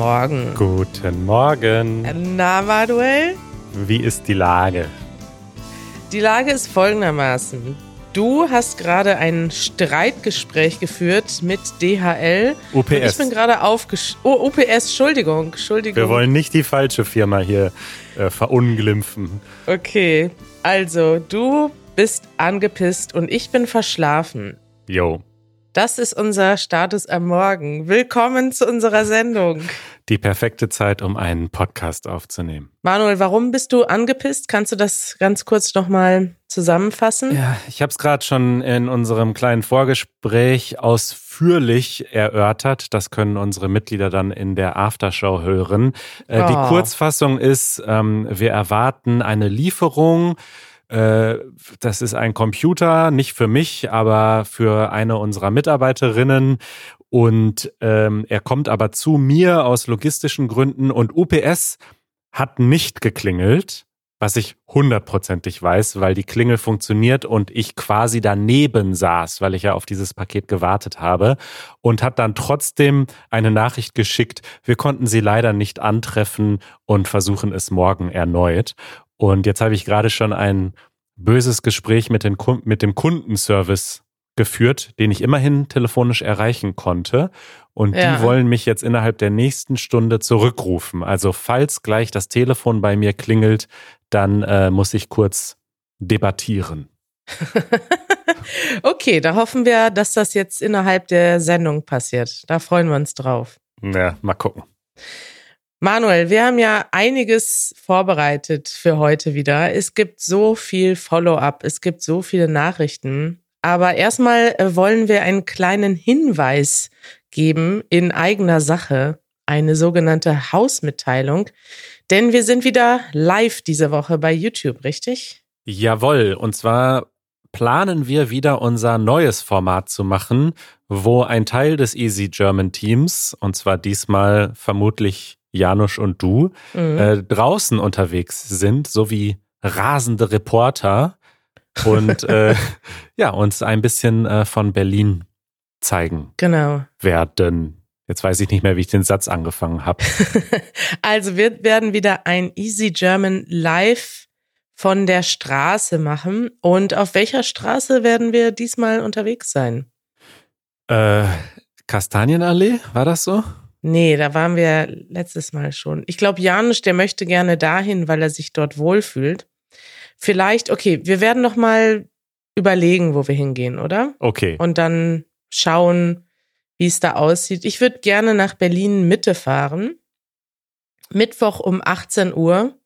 Guten Morgen. Guten Morgen. Na, Manuel? Wie ist die Lage? Die Lage ist folgendermaßen. Du hast gerade ein Streitgespräch geführt mit DHL. UPS. Und ich bin gerade aufgesch... Oh, UPS, Entschuldigung, Entschuldigung. Wir wollen nicht die falsche Firma hier äh, verunglimpfen. Okay, also du bist angepisst und ich bin verschlafen. Jo. Das ist unser Status am Morgen. Willkommen zu unserer Sendung. Die perfekte Zeit, um einen Podcast aufzunehmen. Manuel, warum bist du angepisst? Kannst du das ganz kurz nochmal zusammenfassen? Ja, ich habe es gerade schon in unserem kleinen Vorgespräch ausführlich erörtert. Das können unsere Mitglieder dann in der Aftershow hören. Äh, Oh. Die Kurzfassung ist, ähm, wir erwarten eine Lieferung. Äh, Das ist ein Computer, nicht für mich, aber für eine unserer Mitarbeiterinnen. Und ähm, er kommt aber zu mir aus logistischen Gründen und UPS hat nicht geklingelt, was ich hundertprozentig weiß, weil die Klingel funktioniert und ich quasi daneben saß, weil ich ja auf dieses Paket gewartet habe und hat dann trotzdem eine Nachricht geschickt. Wir konnten sie leider nicht antreffen und versuchen es morgen erneut. Und jetzt habe ich gerade schon ein böses Gespräch mit, den, mit dem Kundenservice geführt, den ich immerhin telefonisch erreichen konnte. Und Ja. die wollen mich jetzt innerhalb der nächsten Stunde zurückrufen. Also falls gleich das Telefon bei mir klingelt, dann äh, muss ich kurz debattieren. Okay, da hoffen wir, dass das jetzt innerhalb der Sendung passiert. Da freuen wir uns drauf. Ja, mal gucken. Manuel, wir haben ja einiges vorbereitet für heute wieder. Es gibt so viel Follow-up, es gibt so viele Nachrichten. Aber erstmal äh, wollen wir einen kleinen Hinweis geben in eigener Sache, eine sogenannte Hausmitteilung. Denn wir sind wieder live diese Woche bei YouTube, richtig? Jawohl, und zwar planen wir wieder unser neues Format zu machen, wo ein Teil des Easy German Teams, und zwar diesmal vermutlich Janusz und du, Mhm. äh, draußen unterwegs sind, sowie rasende Reporter und äh, ja, uns ein bisschen äh, von Berlin zeigen genau. werden. Jetzt weiß ich nicht mehr, wie ich den Satz angefangen habe. also wir werden wieder ein Easy German Live von der Straße machen. Und auf welcher Straße werden wir diesmal unterwegs sein? äh, Kastanienallee, war das so? Nee, da waren wir letztes Mal schon. Ich glaube, Janusz, der möchte gerne dahin, weil er sich dort wohlfühlt. Vielleicht, okay, wir werden noch mal überlegen, wo wir hingehen, oder? Okay. Und dann schauen, wie es da aussieht. Ich würde gerne nach Berlin Mitte fahren. Mittwoch um 18 Uhr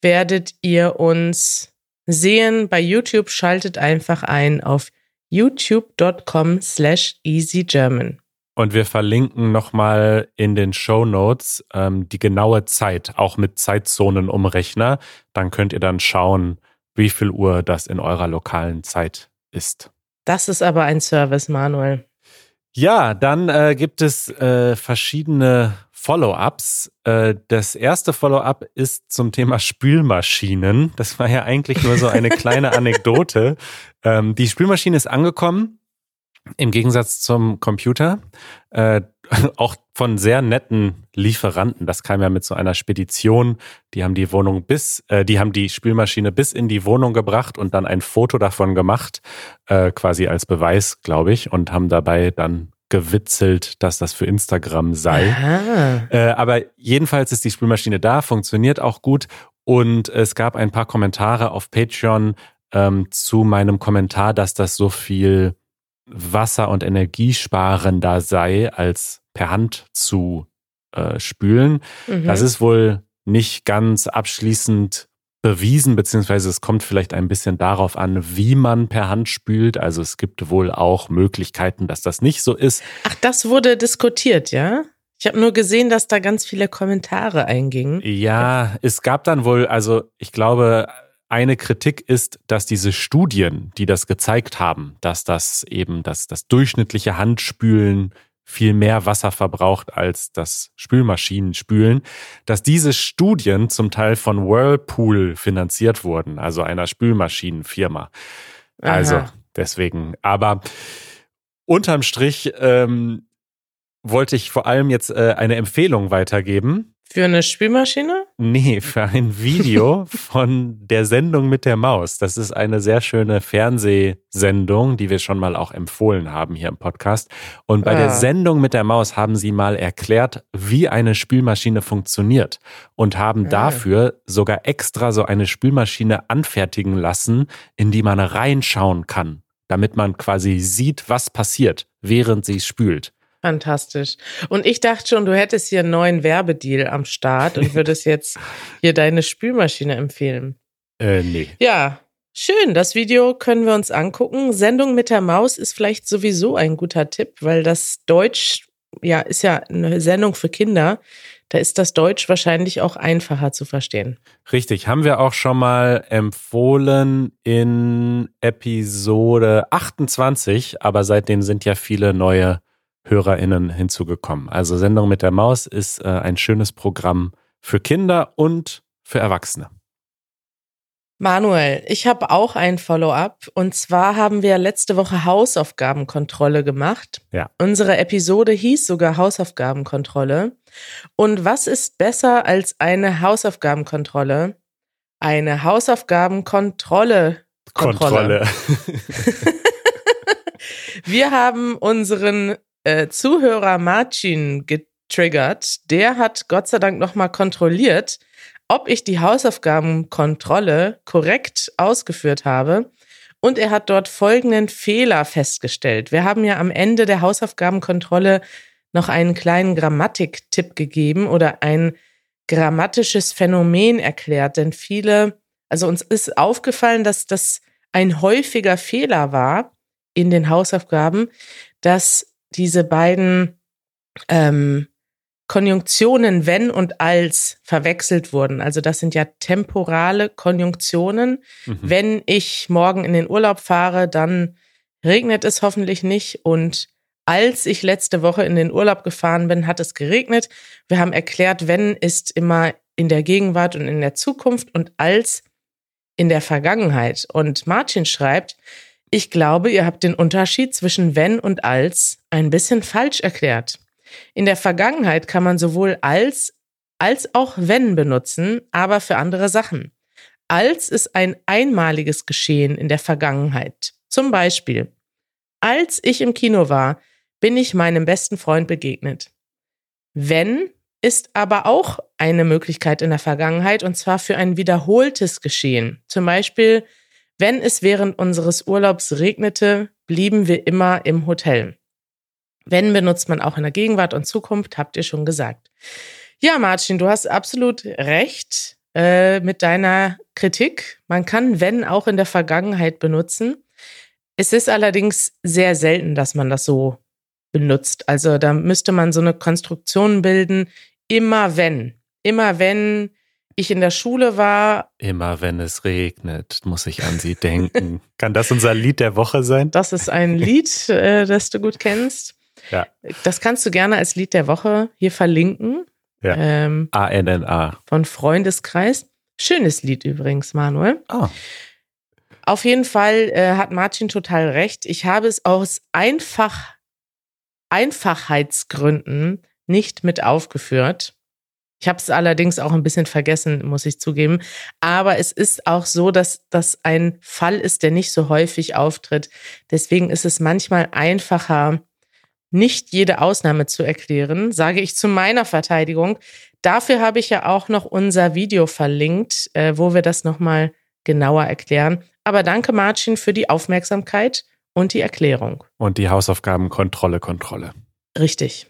werdet ihr uns sehen bei YouTube. Schaltet einfach ein auf youtube.com slash easygerman. Und wir verlinken nochmal in den Show Notes ähm, die genaue Zeit, auch mit Zeitzonen umrechner. Dann könnt ihr dann schauen, wie viel Uhr das in eurer lokalen Zeit ist. Das ist aber ein Service, Manuel. Ja, dann äh, gibt es äh, verschiedene Follow-ups. Äh, das erste Follow-up ist zum Thema Spülmaschinen. Das war ja eigentlich nur so eine kleine Anekdote. Ähm, die Spülmaschine ist angekommen, im Gegensatz zum Computer. Äh, auch von sehr netten Lieferanten. Das kam ja mit so einer Spedition. Die haben die Wohnung bis, äh, die haben die Spülmaschine bis in die Wohnung gebracht und dann ein Foto davon gemacht, äh, quasi als Beweis, glaube ich, und haben dabei dann gewitzelt, dass das für Instagram sei. Äh, aber jedenfalls ist die Spülmaschine da, funktioniert auch gut. Und es gab ein paar Kommentare auf Patreon ähm, zu meinem Kommentar, dass das so viel Wasser- und Energiesparender sei, als per Hand zu äh, spülen. Mhm. Das ist wohl nicht ganz abschließend bewiesen, beziehungsweise es kommt vielleicht ein bisschen darauf an, wie man per Hand spült. Also es gibt wohl auch Möglichkeiten, dass das nicht so ist. Ach, das wurde diskutiert, ja? Ich habe nur gesehen, dass da ganz viele Kommentare eingingen. Ja, es gab dann wohl, also ich glaube, eine Kritik ist, dass diese Studien, die das gezeigt haben, dass das eben das, das durchschnittliche Handspülen viel mehr Wasser verbraucht als das Spülmaschinenspülen, dass diese Studien zum Teil von Whirlpool finanziert wurden, also einer Spülmaschinenfirma. Also Aha. deswegen, aber unterm Strich ähm, wollte ich vor allem jetzt äh, eine Empfehlung weitergeben. Für eine Spülmaschine? Nee, für ein Video von der Sendung mit der Maus. Das ist eine sehr schöne Fernsehsendung, die wir schon mal auch empfohlen haben hier im Podcast. Und bei ja. der ah. Sendung mit der Maus haben sie mal erklärt, wie eine Spülmaschine funktioniert und haben ja. Ah. dafür sogar extra so eine Spülmaschine anfertigen lassen, in die man reinschauen kann, damit man quasi sieht, was passiert, während sie spült. Fantastisch. Und ich dachte schon, du hättest hier einen neuen Werbedeal am Start und würdest jetzt hier deine Spülmaschine empfehlen. Äh, nee. Ja, schön. Das Video können wir uns angucken. Sendung mit der Maus ist vielleicht sowieso ein guter Tipp, weil das Deutsch, ja, ist ja eine Sendung für Kinder. Da ist das Deutsch wahrscheinlich auch einfacher zu verstehen. Richtig, haben wir auch schon mal empfohlen in Episode 28, aber seitdem sind ja viele neue HörerInnen hinzugekommen. Also Sendung mit der Maus ist äh, ein schönes Programm für Kinder und für Erwachsene. Manuel, ich habe auch ein Follow-up und zwar haben wir letzte Woche Hausaufgabenkontrolle gemacht. Ja. Unsere Episode hieß sogar Hausaufgabenkontrolle. Und was ist besser als eine Hausaufgabenkontrolle? Eine Hausaufgabenkontrolle. Kontrolle. Kontrolle. wir haben unseren äh, Zuhörer Marcin getriggert. Der hat Gott sei Dank nochmal kontrolliert, ob ich die Hausaufgabenkontrolle korrekt ausgeführt habe. Und er hat dort folgenden Fehler festgestellt. Wir haben ja am Ende der Hausaufgabenkontrolle noch einen kleinen Grammatiktipp gegeben oder ein grammatisches Phänomen erklärt. Denn viele, also uns ist aufgefallen, dass das ein häufiger Fehler war in den Hausaufgaben, dass diese beiden ähm, Konjunktionen wenn und als verwechselt wurden. Also das sind ja temporale Konjunktionen. Mhm. Wenn ich morgen in den Urlaub fahre, dann regnet es hoffentlich nicht. Und als ich letzte Woche in den Urlaub gefahren bin, hat es geregnet. Wir haben erklärt, wenn ist immer in der Gegenwart und in der Zukunft und als in der Vergangenheit. Und Martin schreibt, ich glaube, ihr habt den Unterschied zwischen wenn und als ein bisschen falsch erklärt. In der Vergangenheit kann man sowohl als als auch wenn benutzen, aber für andere Sachen. Als ist ein einmaliges Geschehen in der Vergangenheit. Zum Beispiel, als ich im Kino war, bin ich meinem besten Freund begegnet. Wenn ist aber auch eine Möglichkeit in der Vergangenheit und zwar für ein wiederholtes Geschehen. Zum Beispiel, wenn es während unseres Urlaubs regnete, blieben wir immer im Hotel. Wenn benutzt man auch in der Gegenwart und Zukunft, habt ihr schon gesagt. Ja, Martin, du hast absolut recht äh, mit deiner Kritik. Man kann wenn auch in der Vergangenheit benutzen. Es ist allerdings sehr selten, dass man das so benutzt. Also da müsste man so eine Konstruktion bilden. Immer wenn. Immer wenn ich in der Schule war. Immer wenn es regnet, muss ich an sie denken. Kann das unser Lied der Woche sein? Das ist ein Lied, äh, das du gut kennst. Ja. Das kannst du gerne als Lied der Woche hier verlinken. Ja. Ähm, A-N-N-A. Von Freundeskreis. Schönes Lied übrigens, Manuel. Oh. Auf jeden Fall äh, hat Martin total recht. Ich habe es aus einfach, Einfachheitsgründen nicht mit aufgeführt. Ich habe es allerdings auch ein bisschen vergessen, muss ich zugeben. Aber es ist auch so, dass das ein Fall ist, der nicht so häufig auftritt. Deswegen ist es manchmal einfacher, nicht jede Ausnahme zu erklären, sage ich zu meiner Verteidigung. Dafür habe ich ja auch noch unser Video verlinkt, äh, wo wir das nochmal genauer erklären. Aber danke, Martin, für die Aufmerksamkeit und die Erklärung. Und die Hausaufgabenkontrolle, Kontrolle. Richtig.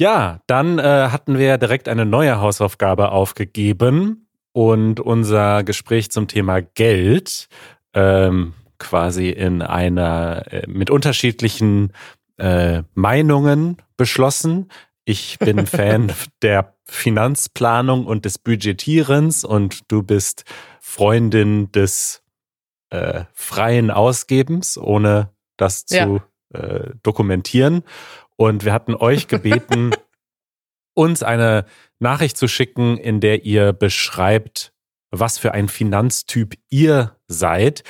Ja, dann äh, hatten wir direkt eine neue Hausaufgabe aufgegeben und unser Gespräch zum Thema Geld ähm, quasi in einer äh, mit unterschiedlichen äh, Meinungen beschlossen. Ich bin Fan der Finanzplanung und des Budgetierens und du bist Freundin des äh, freien Ausgebens, ohne das zu ja. äh, dokumentieren. Und wir hatten euch gebeten, uns eine Nachricht zu schicken, in der ihr beschreibt, was für ein Finanztyp ihr seid.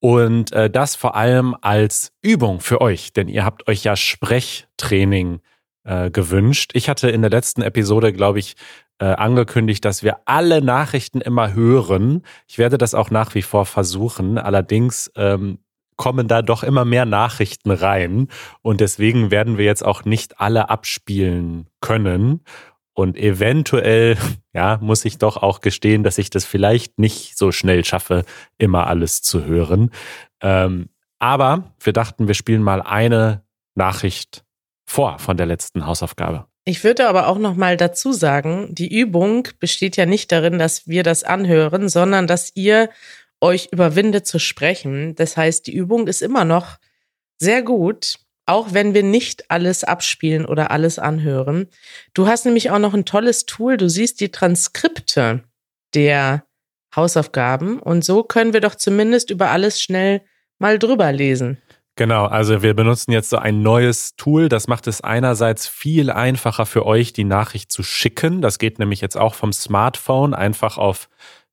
Und äh, das vor allem als Übung für euch, denn ihr habt euch ja Sprechtraining äh, gewünscht. Ich hatte in der letzten Episode, glaube ich, äh, angekündigt, dass wir alle Nachrichten immer hören. Ich werde das auch nach wie vor versuchen. Allerdings ähm, kommen da doch immer mehr Nachrichten rein und deswegen werden wir jetzt auch nicht alle abspielen können. Und eventuell, ja, muss ich doch auch gestehen, dass ich das vielleicht nicht so schnell schaffe, immer alles zu hören. Ähm, aber wir dachten, wir spielen mal eine Nachricht vor von der letzten Hausaufgabe. Ich würde aber auch noch mal dazu sagen, die Übung besteht ja nicht darin, dass wir das anhören, sondern dass ihr euch überwindet zu sprechen. Das heißt, die Übung ist immer noch sehr gut, auch wenn wir nicht alles abspielen oder alles anhören. Du hast nämlich auch noch ein tolles Tool. Du siehst die Transkripte der Hausaufgaben und so können wir doch zumindest über alles schnell mal drüber lesen. Genau, also wir benutzen jetzt so ein neues Tool. Das macht es einerseits viel einfacher für euch, die Nachricht zu schicken. Das geht nämlich jetzt auch vom Smartphone einfach auf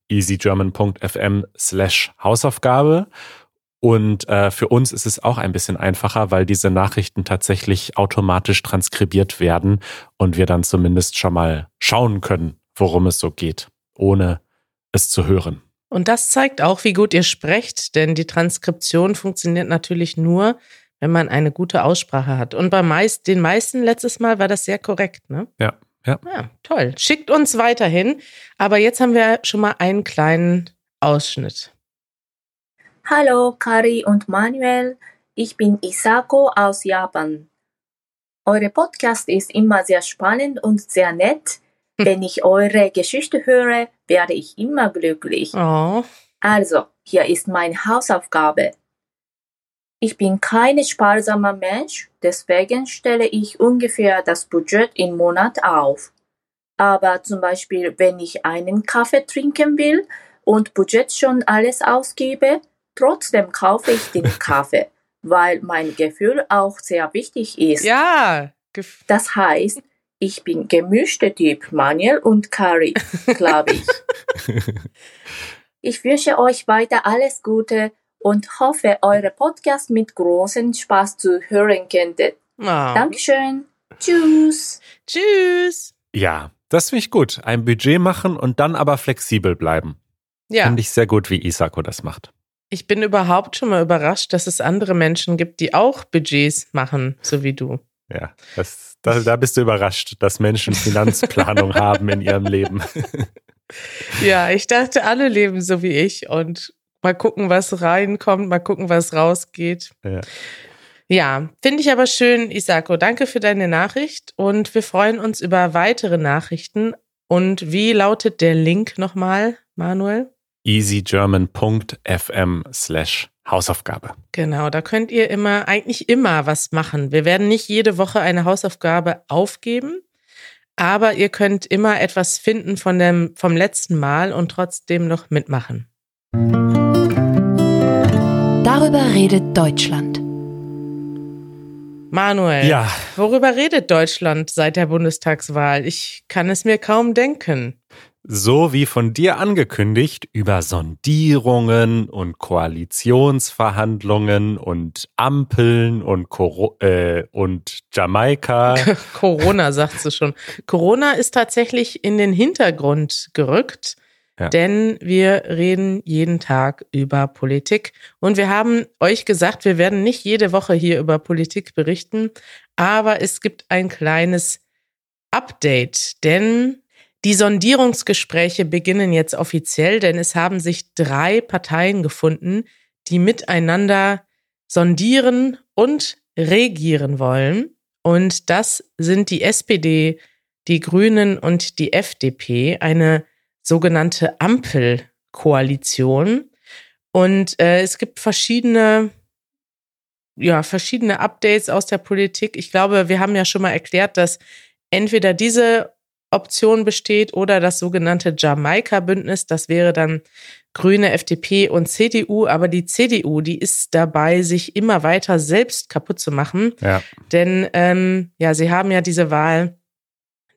easygerman.fm slash Hausaufgabe. Und äh, für uns ist es auch ein bisschen einfacher, weil diese Nachrichten tatsächlich automatisch transkribiert werden und wir dann zumindest schon mal schauen können, worum es so geht, ohne es zu hören. Und das zeigt auch, wie gut ihr sprecht, denn die Transkription funktioniert natürlich nur, wenn man eine gute Aussprache hat. Und bei meist, den meisten letztes Mal war das sehr korrekt, ne? Ja, ja. Ja, toll. Schickt uns weiterhin. Aber jetzt haben wir schon mal einen kleinen Ausschnitt. Hallo, Kari und Manuel. Ich bin Isako aus Japan. Eure Podcast ist immer sehr spannend und sehr nett. Wenn ich eure Geschichte höre, werde ich immer glücklich. Oh. Also, hier ist meine Hausaufgabe. Ich bin kein sparsamer Mensch, deswegen stelle ich ungefähr das Budget im Monat auf. Aber zum Beispiel, wenn ich einen Kaffee trinken will und Budget schon alles ausgebe, trotzdem kaufe ich den Kaffee, weil mein Gefühl auch sehr wichtig ist. Ja. Das heißt, ich bin gemischter Typ Manuel und Kari, glaube ich. ich wünsche euch weiter alles Gute und hoffe, eure Podcast mit großem Spaß zu hören könntet. Oh. Dankeschön. Tschüss. Tschüss. Ja, das finde ich gut. Ein Budget machen und dann aber flexibel bleiben. Ja. Finde ich sehr gut, wie Isako das macht. Ich bin überhaupt schon mal überrascht, dass es andere Menschen gibt, die auch Budgets machen, so wie du. Ja, das, da, da bist du überrascht, dass Menschen Finanzplanung haben in ihrem Leben. Ja, ich dachte, alle leben so wie ich und mal gucken, was reinkommt, mal gucken, was rausgeht. Ja. Ja, finde ich aber schön, Isako. Danke für deine Nachricht und wir freuen uns über weitere Nachrichten. Und wie lautet der Link nochmal, Manuel? easygerman.fm slash Hausaufgabe. Genau, da könnt ihr immer, eigentlich immer was machen. Wir werden nicht jede Woche eine Hausaufgabe aufgeben, aber ihr könnt immer etwas finden von dem, vom letzten Mal und trotzdem noch mitmachen. Darüber redet Deutschland. Manuel, Ja, worüber redet Deutschland seit der Bundestagswahl? Ich kann es mir kaum denken. so wie von dir angekündigt, über Sondierungen und Koalitionsverhandlungen und Ampeln und, Coro äh, und Jamaika. Corona, sagt sie schon. Corona ist tatsächlich in den Hintergrund gerückt, Ja. denn wir reden jeden Tag über Politik. Und wir haben euch gesagt, wir werden nicht jede Woche hier über Politik berichten, aber es gibt ein kleines Update, denn die Sondierungsgespräche beginnen jetzt offiziell, denn es haben sich drei Parteien gefunden, die miteinander sondieren und regieren wollen. Und das sind die SPD, die Grünen und die FDP, eine sogenannte Ampelkoalition. Und äh, es gibt verschiedene, ja, verschiedene Updates aus der Politik. Ich glaube, wir haben ja schon mal erklärt, dass entweder diese Option besteht oder das sogenannte Jamaika-Bündnis. Das wäre dann Grüne, FDP und CDU. Aber die CDU, die ist dabei, sich immer weiter selbst kaputt zu machen. Ja. Denn ähm, ja, sie haben ja diese Wahl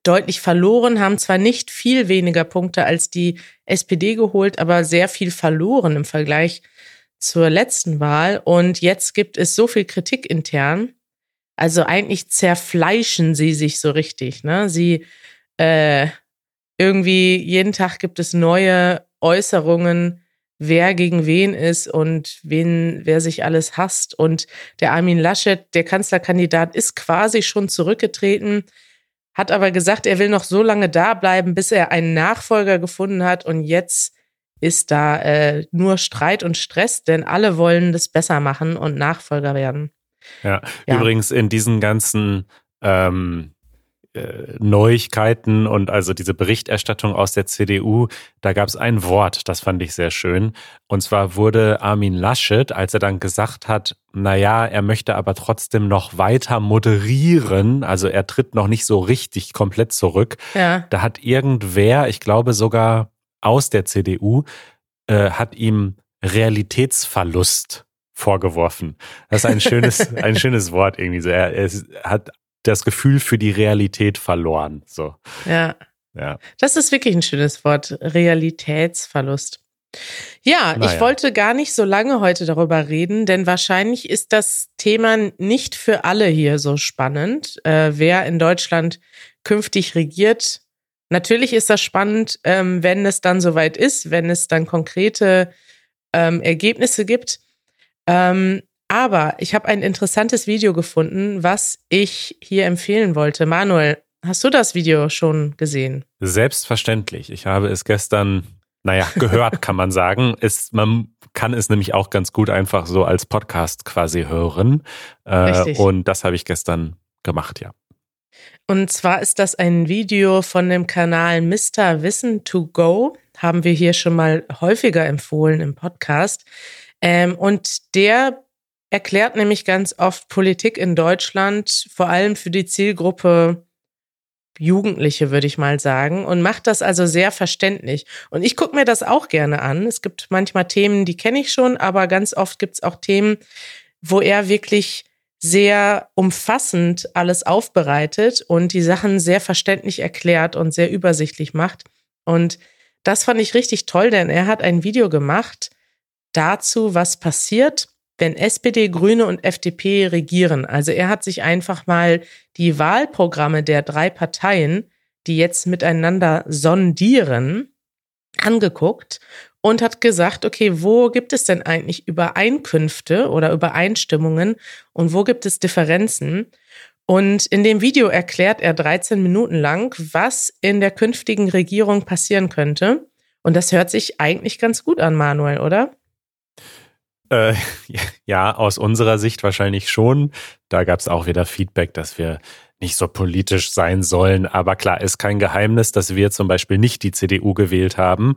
deutlich verloren, haben zwar nicht viel weniger Punkte als die SPD geholt, aber sehr viel verloren im Vergleich zur letzten Wahl. Und jetzt gibt es so viel Kritik intern Also eigentlich zerfleischen sie sich so richtig. Ne? Sie äh, irgendwie jeden Tag gibt es neue Äußerungen, wer gegen wen ist und wen, wer sich alles hasst. Und der Armin Laschet, der Kanzlerkandidat, ist quasi schon zurückgetreten, hat aber gesagt, er will noch so lange da bleiben, bis er einen Nachfolger gefunden hat. Und jetzt ist da äh, nur Streit und Stress, denn alle wollen das besser machen und Nachfolger werden. Ja, ja. übrigens in diesen ganzen ähm, äh, Neuigkeiten und also diese Berichterstattung aus der CDU, da gab es ein Wort, das fand ich sehr schön. Und zwar wurde Armin Laschet, als er dann gesagt hat, naja, er möchte aber trotzdem noch weiter moderieren, also er tritt noch nicht so richtig komplett zurück. Ja. Da hat irgendwer, ich glaube sogar aus der CDU, äh, hat ihm Realitätsverlust vorgeworfen. Das ist ein schönes, ein schönes Wort irgendwie so. Er, er hat das Gefühl für die Realität verloren. So. Ja. Ja. Das ist wirklich ein schönes Wort. Realitätsverlust. Ja, naja. ich wollte gar nicht so lange heute darüber reden, denn wahrscheinlich ist das Thema nicht für alle hier so spannend, äh, wer in Deutschland künftig regiert. Natürlich ist das spannend, ähm, wenn es dann soweit ist, wenn es dann konkrete ähm, Ergebnisse gibt. Ähm, aber ich habe ein interessantes Video gefunden, was ich hier empfehlen wollte. Manuel, hast du das Video schon gesehen? Selbstverständlich. Ich habe es gestern, naja, gehört, kann man sagen. Es, man kann es nämlich auch ganz gut einfach so als Podcast quasi hören. Äh, und das habe ich gestern gemacht, ja. Und zwar ist das ein Video von dem Kanal Mr. Wissen to Go. Haben wir hier schon mal häufiger empfohlen im Podcast. Ähm, und der erklärt nämlich ganz oft Politik in Deutschland, vor allem für die Zielgruppe Jugendliche, würde ich mal sagen, und macht das also sehr verständlich. Und ich gucke mir das auch gerne an. Es gibt manchmal Themen, die kenne ich schon, aber ganz oft gibt es auch Themen, wo er wirklich sehr umfassend alles aufbereitet und die Sachen sehr verständlich erklärt und sehr übersichtlich macht. Und das fand ich richtig toll, denn er hat ein Video gemacht dazu, was passiert, wenn SPD, Grüne und FDP regieren. Also er hat sich einfach mal die Wahlprogramme der drei Parteien, die jetzt miteinander sondieren, angeguckt und hat gesagt, okay, wo gibt es denn eigentlich Übereinkünfte oder Übereinstimmungen und wo gibt es Differenzen? Und in dem Video erklärt er 13 Minuten lang, was in der künftigen Regierung passieren könnte. Und das hört sich eigentlich ganz gut an, Manuel, oder? Äh, ja, aus unserer Sicht wahrscheinlich schon. Da gab es auch wieder Feedback, dass wir nicht so politisch sein sollen. Aber klar, ist kein Geheimnis, dass wir zum Beispiel nicht die CDU gewählt haben.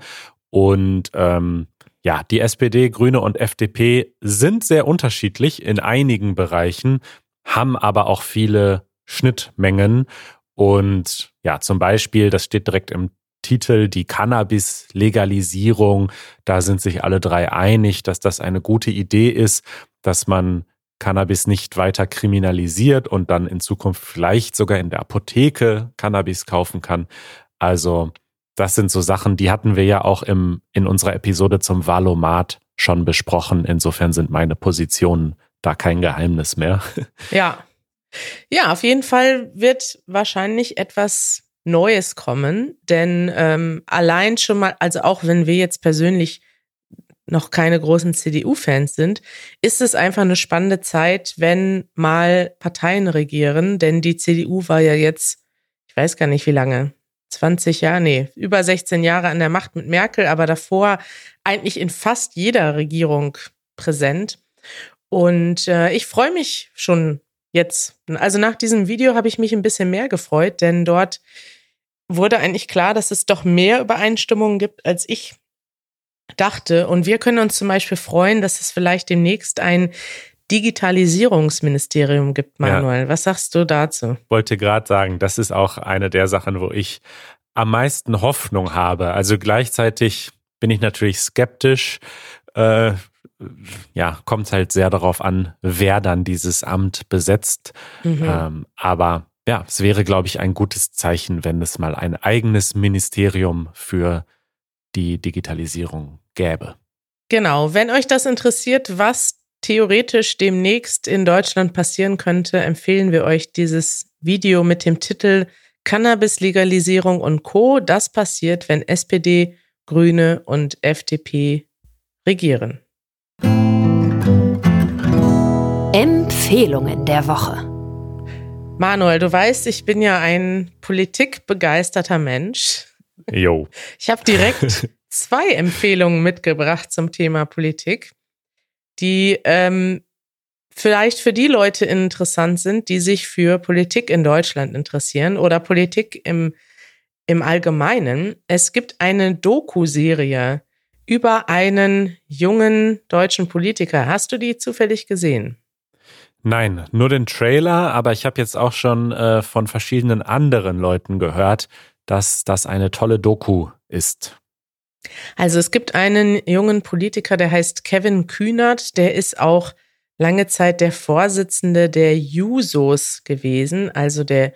Und ähm, ja, die SPD, Grüne und FDP sind sehr unterschiedlich in einigen Bereichen, haben aber auch viele Schnittmengen. Und ja, zum Beispiel, das steht direkt im Titel, die Cannabis-Legalisierung. Da sind sich alle drei einig, dass das eine gute Idee ist, dass man Cannabis nicht weiter kriminalisiert und dann in Zukunft vielleicht sogar in der Apotheke Cannabis kaufen kann. Also das sind so Sachen, die hatten wir ja auch im, in unserer Episode zum Valomat schon besprochen. Insofern sind meine Positionen da kein Geheimnis mehr. Ja. Ja, auf jeden Fall wird wahrscheinlich etwas Neues kommen, denn ähm, allein schon mal, also auch wenn wir jetzt persönlich noch keine großen CDU-Fans sind, ist es einfach eine spannende Zeit, wenn mal Parteien regieren, denn die CDU war ja jetzt, ich weiß gar nicht wie lange, 20 Jahre, nee, über 16 Jahre an der Macht mit Merkel, aber davor eigentlich in fast jeder Regierung präsent. Und äh, ich freue mich schon jetzt. Also nach diesem Video habe ich mich ein bisschen mehr gefreut, denn dort wurde eigentlich klar, dass es doch mehr Übereinstimmungen gibt, als ich dachte. Und wir können uns zum Beispiel freuen, dass es vielleicht demnächst ein Digitalisierungsministerium gibt, Manuel. Ja. Was sagst du dazu? Wollte gerade sagen, das ist auch eine der Sachen, wo ich am meisten Hoffnung habe. Also gleichzeitig bin ich natürlich skeptisch. Äh, ja, kommt halt sehr darauf an, wer dann dieses Amt besetzt. Mhm. Ähm, aber ja, es wäre, glaube ich, ein gutes Zeichen, wenn es mal ein eigenes Ministerium für die Digitalisierung gäbe. Genau, wenn euch das interessiert, was theoretisch demnächst in Deutschland passieren könnte, empfehlen wir euch dieses Video mit dem Titel Cannabis-Legalisierung und Co. Das passiert, wenn SPD, Grüne und FDP regieren. Empfehlungen der Woche. Manuel, du weißt, ich bin ja ein politikbegeisterter Mensch. Jo. Ich habe direkt zwei Empfehlungen mitgebracht zum Thema Politik, die ähm, vielleicht für die Leute interessant sind, die sich für Politik in Deutschland interessieren oder Politik im, im Allgemeinen. Es gibt eine Doku-Serie über einen jungen deutschen Politiker. Hast du die zufällig gesehen? Nein, nur den Trailer, aber ich habe jetzt auch schon äh, von verschiedenen anderen Leuten gehört, dass das eine tolle Doku ist. Also es gibt einen jungen Politiker, der heißt Kevin Kühnert, der ist auch lange Zeit der Vorsitzende der Jusos gewesen, also der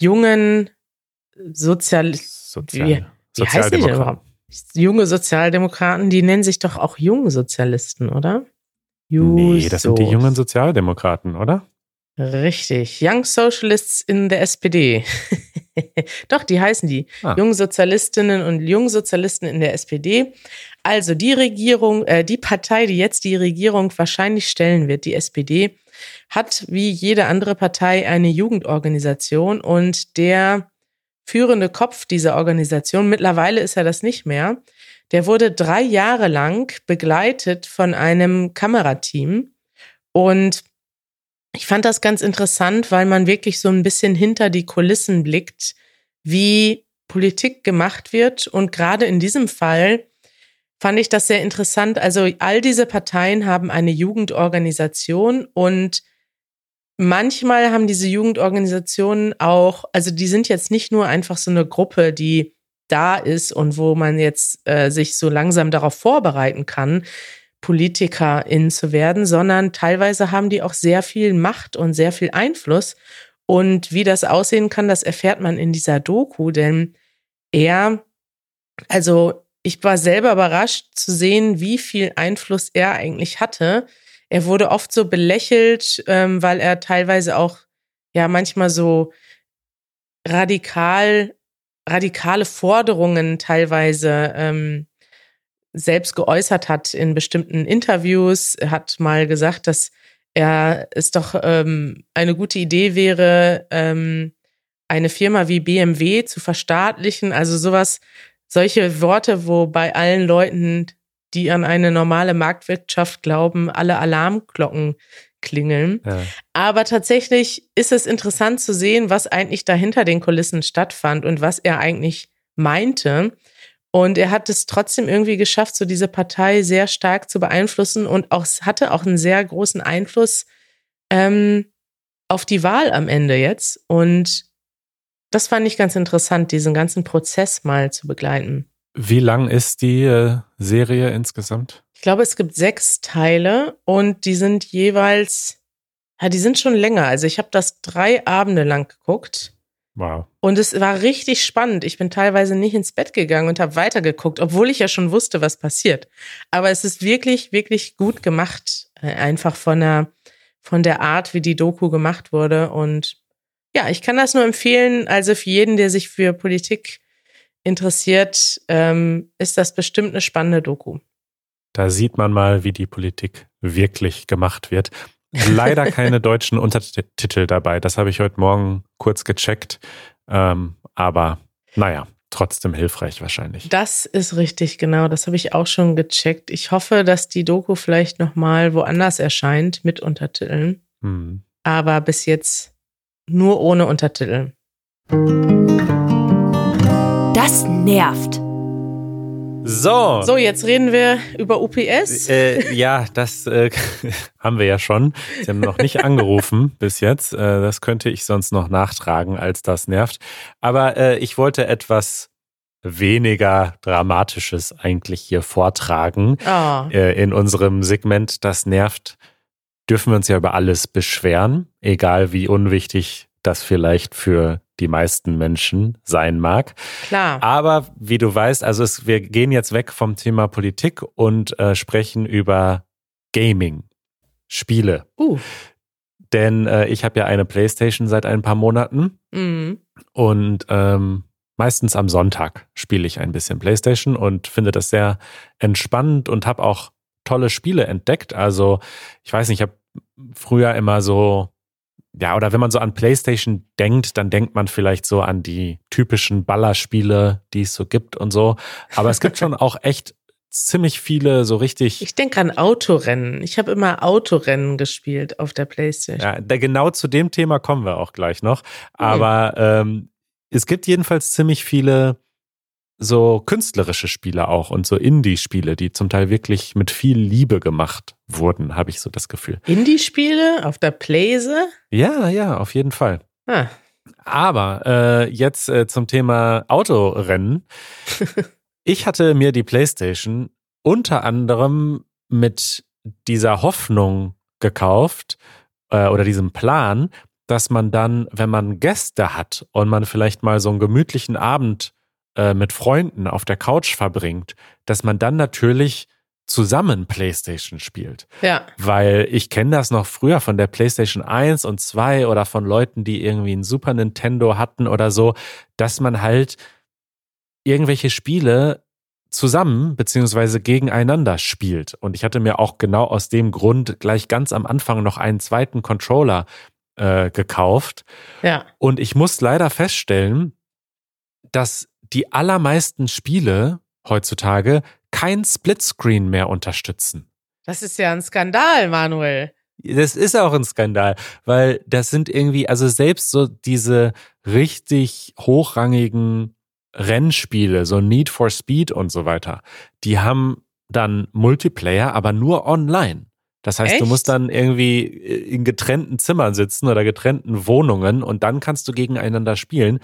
jungen Sozial Sozial wie, wie heißt die überhaupt? Junge Sozialdemokraten, die nennen sich doch auch junge Sozialisten, oder? Jusos. Nee, das sind die jungen Sozialdemokraten, oder? Richtig. Young Socialists in der SPD. Doch, die heißen die. Ah. Jungsozialistinnen und Jungsozialisten in der SPD. Also die Regierung, äh, die Partei, die jetzt die Regierung wahrscheinlich stellen wird, die SPD, hat wie jede andere Partei eine Jugendorganisation und der führende Kopf dieser Organisation, mittlerweile ist er das nicht mehr, der wurde drei Jahre lang begleitet von einem Kamerateam und ich fand das ganz interessant, weil man wirklich so ein bisschen hinter die Kulissen blickt, wie Politik gemacht wird. Und gerade in diesem Fall fand ich das sehr interessant. Also all diese Parteien haben eine Jugendorganisation und manchmal haben diese Jugendorganisationen auch, also die sind jetzt nicht nur einfach so eine Gruppe, die da ist und wo man jetzt äh, sich so langsam darauf vorbereiten kann, Politikerin zu werden, sondern teilweise haben die auch sehr viel Macht und sehr viel Einfluss. Und wie das aussehen kann, das erfährt man in dieser Doku, denn er, also ich war selber überrascht zu sehen, wie viel Einfluss er eigentlich hatte. Er wurde oft so belächelt, ähm, weil er teilweise auch ja manchmal so radikal, radikale Forderungen teilweise ähm, selbst geäußert hat in bestimmten Interviews. Er hat mal gesagt, dass er es doch ähm, eine gute Idee wäre, ähm, eine Firma wie BMW zu verstaatlichen. Also sowas, solche Worte, wo bei allen Leuten, die an eine normale Marktwirtschaft glauben, alle Alarmglocken klingeln. Ja. Aber tatsächlich ist es interessant zu sehen, was eigentlich dahinter den Kulissen stattfand und was er eigentlich meinte. Und er hat es trotzdem irgendwie geschafft, so diese Partei sehr stark zu beeinflussen und auch hatte auch einen sehr großen Einfluss ähm, auf die Wahl am Ende jetzt. Und das fand ich ganz interessant, diesen ganzen Prozess mal zu begleiten. Wie lang ist die äh, Serie insgesamt? Ich glaube, es gibt sechs Teile und die sind jeweils, ja, die sind schon länger. Also ich habe das drei Abende lang geguckt. Wow. Und es war richtig spannend. Ich bin teilweise nicht ins Bett gegangen und habe weitergeguckt, obwohl ich ja schon wusste, was passiert. Aber es ist wirklich, wirklich gut gemacht. Äh, einfach von der, von der Art, wie die Doku gemacht wurde. Und ja, ich kann das nur empfehlen. Also für jeden, der sich für Politik interessiert, ähm, ist das bestimmt eine spannende Doku. Da sieht man mal, wie die Politik wirklich gemacht wird. Leider keine deutschen Untertitel dabei. Das habe ich heute Morgen kurz gecheckt. Ähm, aber naja, trotzdem hilfreich wahrscheinlich. Das ist richtig, genau. Das habe ich auch schon gecheckt. Ich hoffe, dass die Doku vielleicht nochmal woanders erscheint mit Untertiteln. Hm. Aber bis jetzt nur ohne Untertitel. Das nervt. So. So, jetzt reden wir über UPS. Äh, ja, das äh, haben wir ja schon. Sie haben noch nicht angerufen bis jetzt. Äh, das könnte ich sonst noch nachtragen, als das nervt. Aber äh, ich wollte etwas weniger Dramatisches eigentlich hier vortragen. Oh. In unserem Segment Das nervt dürfen wir uns ja über alles beschweren, egal wie unwichtig das vielleicht für die meisten Menschen sein mag. Klar. Aber wie du weißt, also es, wir gehen jetzt weg vom Thema Politik und äh, sprechen über Gaming. Spiele. Uh. Denn äh, ich habe ja eine Playstation seit ein paar Monaten Mhm. und ähm, meistens am Sonntag spiele ich ein bisschen Playstation und finde das sehr entspannend und habe auch tolle Spiele entdeckt. Also ich weiß nicht, ich habe früher immer so, ja, oder wenn man so an Playstation denkt, dann denkt man vielleicht so an die typischen Ballerspiele, die es so gibt und so. Aber es gibt schon auch echt ziemlich viele so richtig Ich denke an Autorennen. Ich habe immer Autorennen gespielt auf der Playstation. Ja, da genau zu dem Thema kommen wir auch gleich noch. Aber ähm, es gibt jedenfalls ziemlich viele so künstlerische Spiele auch und so Indie-Spiele, die zum Teil wirklich mit viel Liebe gemacht wurden, habe ich so das Gefühl. Indie-Spiele auf der Playse? Ja, ja, auf jeden Fall. Ah, Aber äh, jetzt äh, zum Thema Autorennen. ich hatte mir die PlayStation unter anderem mit dieser Hoffnung gekauft äh, oder diesem Plan, dass man dann, wenn man Gäste hat und man vielleicht mal so einen gemütlichen Abend äh, mit Freunden auf der Couch verbringt, dass man dann natürlich zusammen PlayStation spielt. ja. Weil ich kenne das noch früher von der PlayStation 1 und 2 oder von Leuten, die irgendwie ein Super Nintendo hatten oder so, dass man halt irgendwelche Spiele zusammen beziehungsweise gegeneinander spielt. Und ich hatte mir auch genau aus dem Grund gleich ganz am Anfang noch einen zweiten Controller äh, gekauft. Ja. Und ich muss leider feststellen, dass die allermeisten Spiele heutzutage kein Splitscreen mehr unterstützen. Das ist ja ein Skandal, Manuel. Das ist auch ein Skandal, weil das sind irgendwie, also selbst so diese richtig hochrangigen Rennspiele, so Need for Speed und so weiter, die haben dann Multiplayer, aber nur online. Das heißt, du Echt? musst dann irgendwie in getrennten Zimmern sitzen oder getrennten Wohnungen und dann kannst du gegeneinander spielen.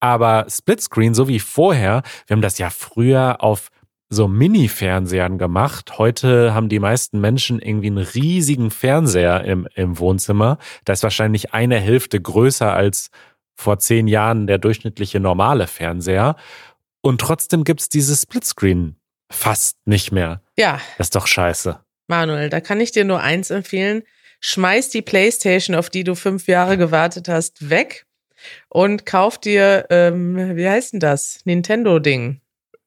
Aber Splitscreen, so wie vorher, wir haben das ja früher auf so Mini-Fernsehern gemacht. Heute haben die meisten Menschen irgendwie einen riesigen Fernseher im, im Wohnzimmer. Da ist wahrscheinlich eine Hälfte größer als vor zehn Jahren der durchschnittliche normale Fernseher. Und trotzdem gibt's dieses Splitscreen fast nicht mehr. Ja, Das ist doch scheiße. Manuel, da kann ich dir nur eins empfehlen. Schmeiß die Playstation, auf die du fünf Jahre gewartet hast, weg und kauf dir, ähm, wie heißt denn das? Nintendo-Ding.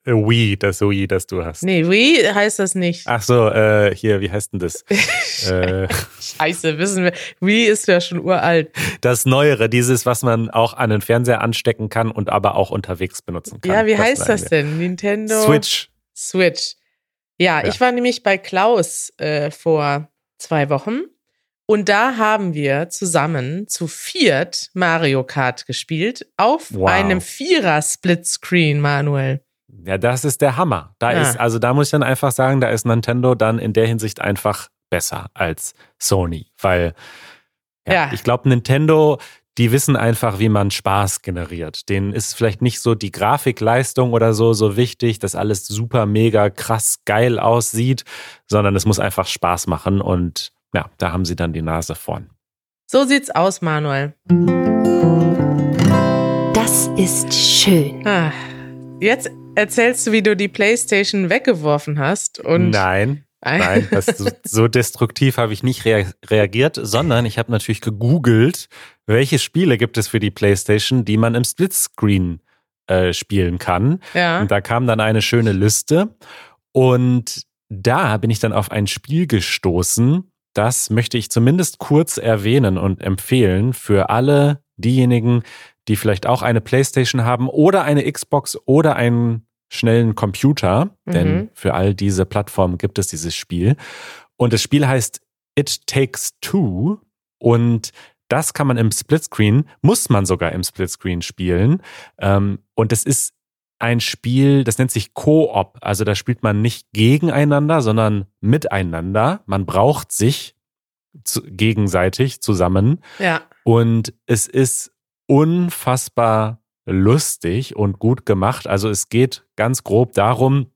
Äh, Wii, das Wii, das du hast. Nee, Wii heißt das nicht. Ach so, äh, hier, wie heißt denn das? äh, Scheiße, wissen wir. Wii ist ja schon uralt. das Neuere, dieses, was man auch an den Fernseher anstecken kann und aber auch unterwegs benutzen kann. Ja, wie heißt meinen das denn? Nintendo Switch. Switch. Ja, Ja. ich war nämlich bei Klaus äh, vor zwei Wochen und da haben wir zusammen zu viert Mario Kart gespielt auf Wow. einem Vierer-Splitscreen, Manuel. Ja, das ist der Hammer. Da Ja. ist, also da muss ich dann einfach sagen, da ist Nintendo dann in der Hinsicht einfach besser als Sony. Weil, ja, Ja. ich glaube, Nintendo, die wissen einfach, wie man Spaß generiert. Denen ist vielleicht nicht so die Grafikleistung oder so so wichtig, dass alles super, mega, krass, geil aussieht, sondern es muss einfach Spaß machen und ja, da haben sie dann die Nase vorn. So sieht's aus, Manuel. Das ist schön. Ah, jetzt erzählst du, wie du die Playstation weggeworfen hast und Nein, Nein, das, so, so destruktiv habe ich nicht rea reagiert, sondern ich habe natürlich gegoogelt, welche Spiele gibt es für die PlayStation, die man im Splitscreen äh, spielen kann. ja. Und da kam dann eine schöne Liste. Und da bin ich dann auf ein Spiel gestoßen. Das möchte ich zumindest kurz erwähnen und empfehlen für alle diejenigen, die vielleicht auch eine PlayStation haben oder eine Xbox oder einen schnellen Computer. Mhm. Denn für all diese Plattformen gibt es dieses Spiel. Und das Spiel heißt It Takes Two. Und das kann man im Splitscreen, muss man sogar im Splitscreen spielen. Ähm, und es ist ein Spiel, das nennt sich Koop. Also da spielt man nicht gegeneinander, sondern miteinander. Man braucht sich zu, gegenseitig zusammen. ja. Und es ist unfassbar lustig und gut gemacht. Also es geht ganz grob darum,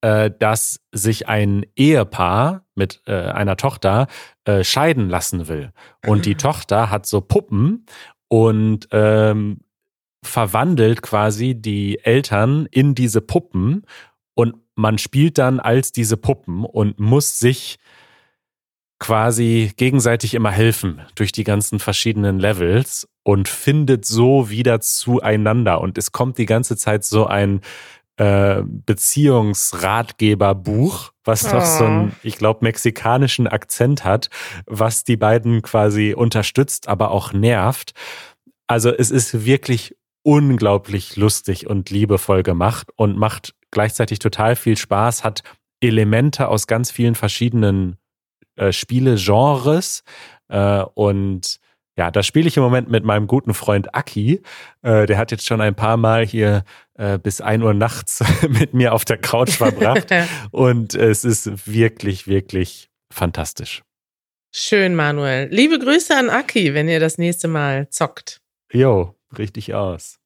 äh, dass sich ein Ehepaar mit äh, einer Tochter äh, scheiden lassen will. Und die Tochter hat so Puppen und ähm, verwandelt quasi die Eltern in diese Puppen und man spielt dann als diese Puppen und muss sich quasi gegenseitig immer helfen durch die ganzen verschiedenen Levels und findet so wieder zueinander. Und es kommt die ganze Zeit so ein äh, Beziehungsratgeberbuch, was oh. noch so einen, ich glaube, mexikanischen Akzent hat, was die beiden quasi unterstützt, aber auch nervt. Also es ist wirklich unglaublich lustig und liebevoll gemacht und macht gleichzeitig total viel Spaß, hat Elemente aus ganz vielen verschiedenen äh, Spielegenres äh, und ja, da spiele ich im Moment mit meinem guten Freund Aki. Äh, der hat jetzt schon ein paar Mal hier äh, bis ein Uhr nachts mit mir auf der Couch verbracht. und es ist wirklich, wirklich fantastisch. Schön, Manuel. Liebe Grüße an Aki, wenn ihr das nächste Mal zockt. Jo, richtig aus.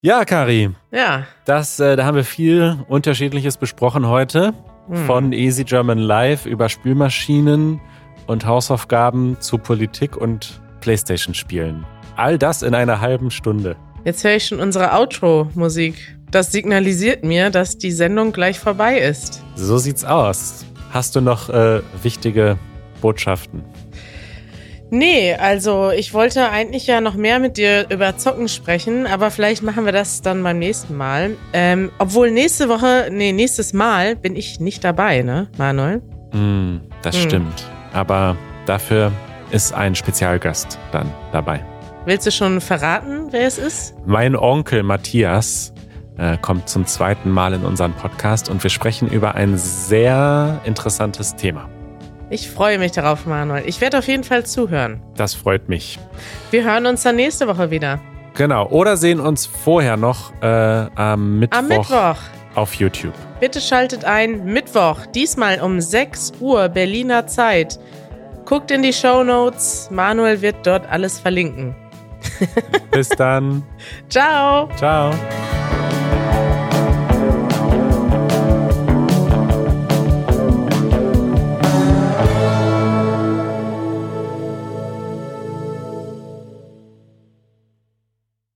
Ja, Kari. Ja. Das, äh, da haben wir viel Unterschiedliches besprochen heute. Hm. Von Easy German Live über Spülmaschinen und Hausaufgaben zu Politik und Playstation-Spielen. All das in einer halben Stunde. Jetzt höre ich schon unsere Outro-Musik. Das signalisiert mir, dass die Sendung gleich vorbei ist. So sieht's aus. Hast du noch äh, wichtige Botschaften? Nee, also ich wollte eigentlich ja noch mehr mit dir über Zocken sprechen, aber vielleicht machen wir das dann beim nächsten Mal. Ähm, obwohl nächste Woche, nee, nächstes Mal bin ich nicht dabei, ne, Manuel? Mm, das mm. stimmt. Aber dafür ist ein Spezialgast dann dabei. Willst du schon verraten, wer es ist? Mein Onkel Matthias äh, kommt zum zweiten Mal in unseren Podcast und wir sprechen über ein sehr interessantes Thema. Ich freue mich darauf, Manuel. Ich werde auf jeden Fall zuhören. Das freut mich. Wir hören uns dann nächste Woche wieder. Genau. Oder sehen uns vorher noch äh, am Mittwoch. Am Mittwoch. Auf YouTube. Bitte schaltet ein Mittwoch, diesmal um 6 Uhr Berliner Zeit. Guckt in die Show Notes. Manuel wird dort alles verlinken. Bis dann. Ciao. Ciao.